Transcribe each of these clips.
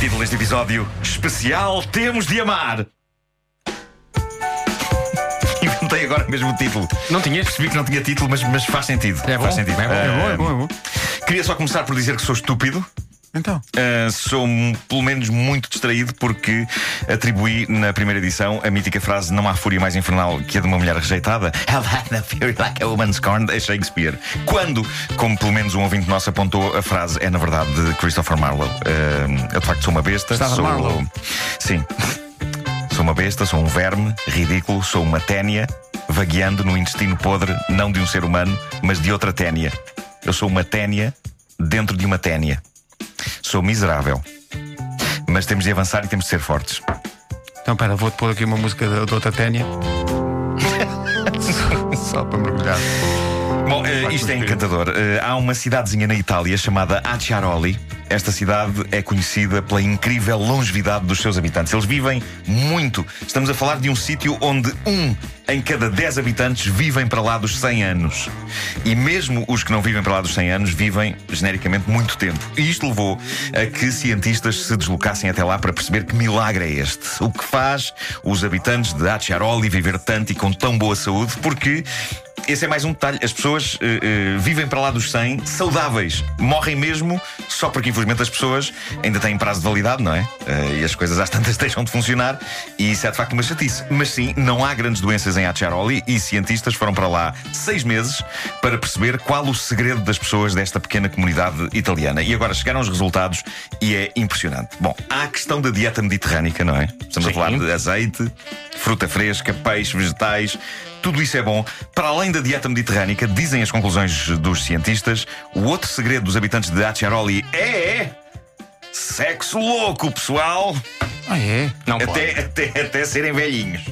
Título deste episódio especial Temos de Amar. Inventei agora mesmo o título. Não tinhas? Percebi que não tinha título, mas, mas faz sentido. É bom, faz sentido. é bom, É bom, é bom, é bom. Queria só começar por dizer que sou estúpido. Então. Uh, sou pelo menos muito distraído porque atribuí na primeira edição a mítica frase Não há fúria mais infernal que a de uma mulher rejeitada. Hell had no fury like a woman scorned a Shakespeare. Quando, como pelo menos um ouvinte nosso apontou, a frase é na verdade de Christopher Marlowe. Uh, eu de facto sou uma besta. Estava sou... Marlowe. Sim. Sou uma besta, sou um verme ridículo, sou uma ténia vagueando no intestino podre, não de um ser humano, mas de outra ténia. Eu sou uma ténia dentro de uma ténia. Sou miserável. Mas temos de avançar e temos de ser fortes. Então, pera, vou-te pôr aqui uma música da, outra Ténia. só, para mergulhar. Bom, facto, isto é encantador. Eh, há uma cidadezinha na Itália chamada Acciaroli. Esta cidade é conhecida pela incrível longevidade dos seus habitantes. Eles vivem muito. Estamos a falar de um sítio onde um em cada 10 habitantes vivem para lá dos 100 anos. E mesmo os que não vivem para lá dos 100 anos vivem, genericamente, muito tempo. E isto levou a que cientistas se deslocassem até lá para perceber que milagre é este. O que faz os habitantes de Acciaroli viver tanto e com tão boa saúde, porque esse é mais um detalhe. As pessoas eh, eh, vivem para lá dos 100 saudáveis. Morrem mesmo só porque, infelizmente, as pessoas ainda têm prazo de validade, não é? Eh, e as coisas às tantas deixam de funcionar. E isso é de facto uma chatice. Mas sim, não há grandes doenças em Acciaroli e cientistas foram para lá seis meses para perceber qual o segredo das pessoas desta pequena comunidade italiana. E agora chegaram os resultados e é impressionante. Bom, há a questão da dieta mediterrânica, não é? Estamos a Sim. falar de azeite, fruta fresca, peixe, vegetais. Tudo isso é bom. Para além da dieta mediterrânica, dizem as conclusões dos cientistas, o outro segredo dos habitantes de Acciaroli é. Sexo louco, pessoal! Ah, é? Não pode. Até, até, até serem velhinhos.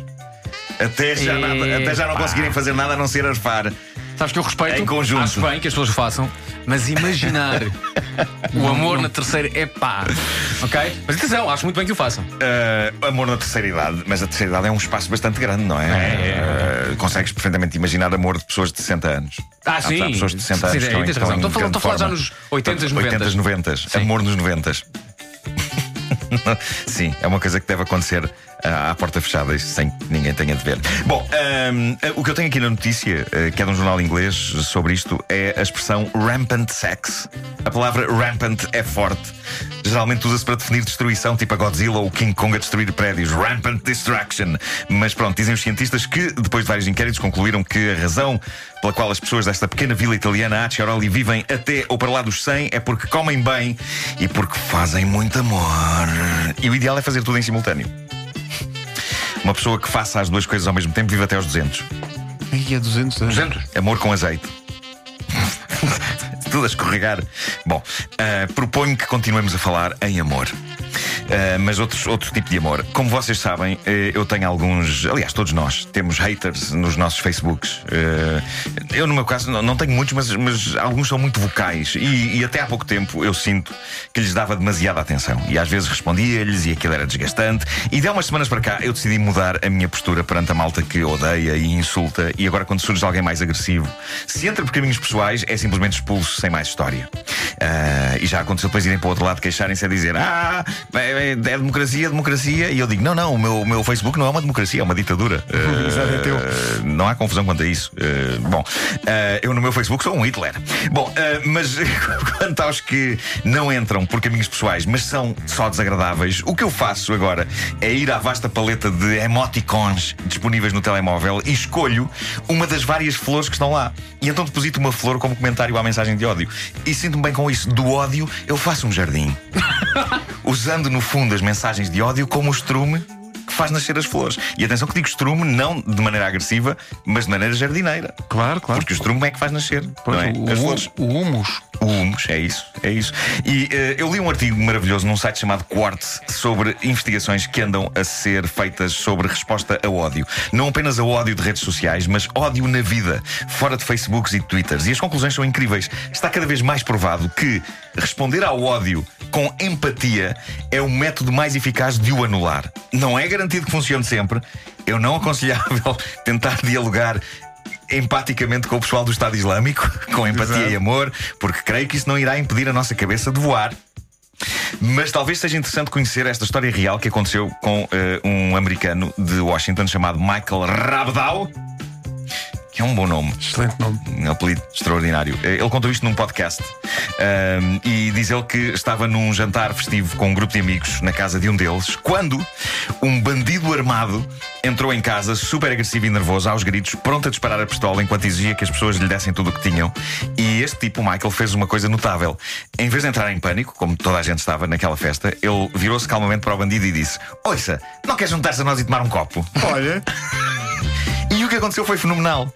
Até já, Epá. nada, até já não conseguirem fazer nada a não ser arfar. Sabes que eu respeito, Em conjunto. acho bem que as pessoas façam, mas imaginar o amor na terceira é pá. Ok? Mas atenção, acho muito bem que o façam. Uh, amor na terceira idade, mas a terceira idade é um espaço bastante grande, não é? É, Uh, consegues perfeitamente imaginar amor de pessoas de 60 anos. Ah, sim. Há pessoas de 60 anos Sim, que estão, estão razão. Estou a falar- grande estou a falar já nos 80s, 80s, 90 Sim. Amor nos 90 Sim, é uma coisa que deve acontecer à porta fechada sem que ninguém tenha de ver. Bom, ahm, o que eu tenho aqui na notícia, eh, que é de um jornal inglês sobre isto, é a expressão rampant sex. A palavra rampant é forte. Geralmente usa-se para definir destruição, tipo a Godzilla ou King Kong a destruir prédios. Rampant destruction. Mas pronto, dizem os cientistas que, depois de vários inquéritos, concluíram que a razão pela qual as pessoas desta pequena vila italiana, Acciaroli, vivem até ou para lá dos 100 é porque comem bem e porque fazem muito amor. E o ideal é fazer tudo em simultâneo. Uma pessoa que faça as duas coisas ao mesmo tempo vive até aos 200. Aí é 200 anos. 200? Amor com azeite. Tudo a escorregar. Bom, ah, proponho que continuemos a falar em amor. Ah, mas outros, outro tipo de amor. Como vocês sabem, eh, eu tenho alguns. Aliás, todos nós temos haters nos nossos Facebooks. Eh, eu, no meu caso, não, não tenho muitos, mas, mas alguns são muito vocais. E, e até há pouco tempo eu sinto que lhes dava demasiada atenção. E às vezes respondia-lhes e aquilo era desgastante. E de há umas semanas para cá eu decidi mudar a minha postura perante a malta que odeia e insulta. E agora, quando surge alguém mais agressivo, se entra por caminhos pessoais, é simplesmente expulso sem mais história. Ah, e já aconteceu depois irem para o outro lado queixarem-se a dizer: Ah, é, é democracia, democracia. E eu digo: Não, não, o meu, o meu Facebook não é uma democracia, é uma ditadura. É ah, não há confusão quanto a isso. Ah, bom, eu no meu Facebook sou um Hitler. Bom, mas quanto aos que não entram por caminhos pessoais, mas são só desagradáveis, o que eu faço agora é ir à vasta paleta de emoticons disponíveis no telemóvel e escolho uma das várias flores que estão lá. E então deposito uma flor como comentário à mensagem de ódio. E sinto-me bem com isso. Do ódio, eu faço um jardim. Usando no fundo as mensagens de ódio como o estrume que faz nascer as flores. E atenção que digo estrume não de maneira agressiva, mas de maneira jardineira. Claro, claro. Porque o estrume é que faz nascer. Pois, é? o, As o- flores. o humus. O humus, é isso, é isso. E eh, eu li um artigo maravilhoso num site chamado Quartz sobre investigações que andam a ser feitas sobre resposta a ódio. Não apenas a ódio de redes sociais, mas ódio na vida, fora de Facebooks e Twitters. E as conclusões são incríveis. Está cada vez mais provado que responder ao ódio com empatia é o método mais eficaz de o anular. Não é garantido que funcione sempre. Eu não aconselhável tentar dialogar empaticamente com o pessoal do Estado Islâmico, com empatia Exato. e amor, porque creio que isso não irá impedir a nossa cabeça de voar. Mas talvez seja interessante conhecer esta história real que aconteceu com eh, um americano de Washington chamado Michael Rabdau. Que é um bom nome. Excelente nome. Um apelido extraordinário. Eh, Ele contou isto num podcast Ahm, e diz ele que estava num jantar festivo com um grupo de amigos na casa de um deles quando um bandido armado entrou em casa, super agressivo e nervoso, aos gritos, pronto a disparar a pistola enquanto exigia que as pessoas lhe dessem tudo o que tinham. E este tipo, o Michael, fez uma coisa notável. Em vez de entrar em pânico, como toda a gente estava naquela festa, ele virou-se calmamente para o bandido e disse: Ouça, não quer juntar-se a nós e tomar um copo? Olha, aconteceu foi fenomenal.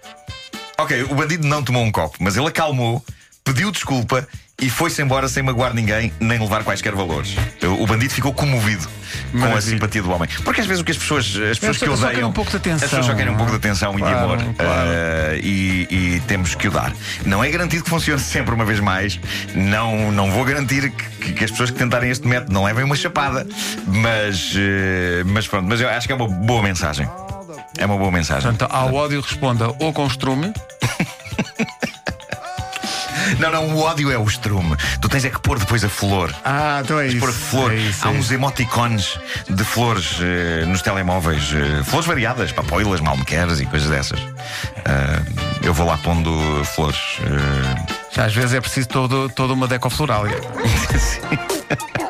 Ok, o bandido não tomou um copo, mas ele acalmou, pediu desculpa e foi-se embora sem magoar ninguém nem levar quaisquer valores. O bandido ficou comovido com a Maravilha. simpatia do homem. Porque às vezes o que as pessoas, as pessoas que só- só odeiam. querem um pouco de atenção, As pessoas só querem um é? pouco de atenção e Claro, de amor. claro. Eh, e, e temos que o dar. Não é garantido que funcione sempre uma vez mais. Não, não vou garantir que, que as pessoas que tentarem este método não levem uma chapada. Mas, eh, mas pronto, mas eu acho que é uma boa mensagem. É uma boa mensagem. portanto, ao ódio responda ou com estrume, Não, não, o ódio é o estrume. Tu tens é que pôr depois a flor. Ah, então é isso. Pôr flor. É isso, Há é uns emoticons de flores eh, nos telemóveis. eh, flores variadas, papoilas, malmequeres e coisas dessas. Ah, eu vou lá pondo flores. Já às vezes é preciso todo, toda uma decoflorália. O homem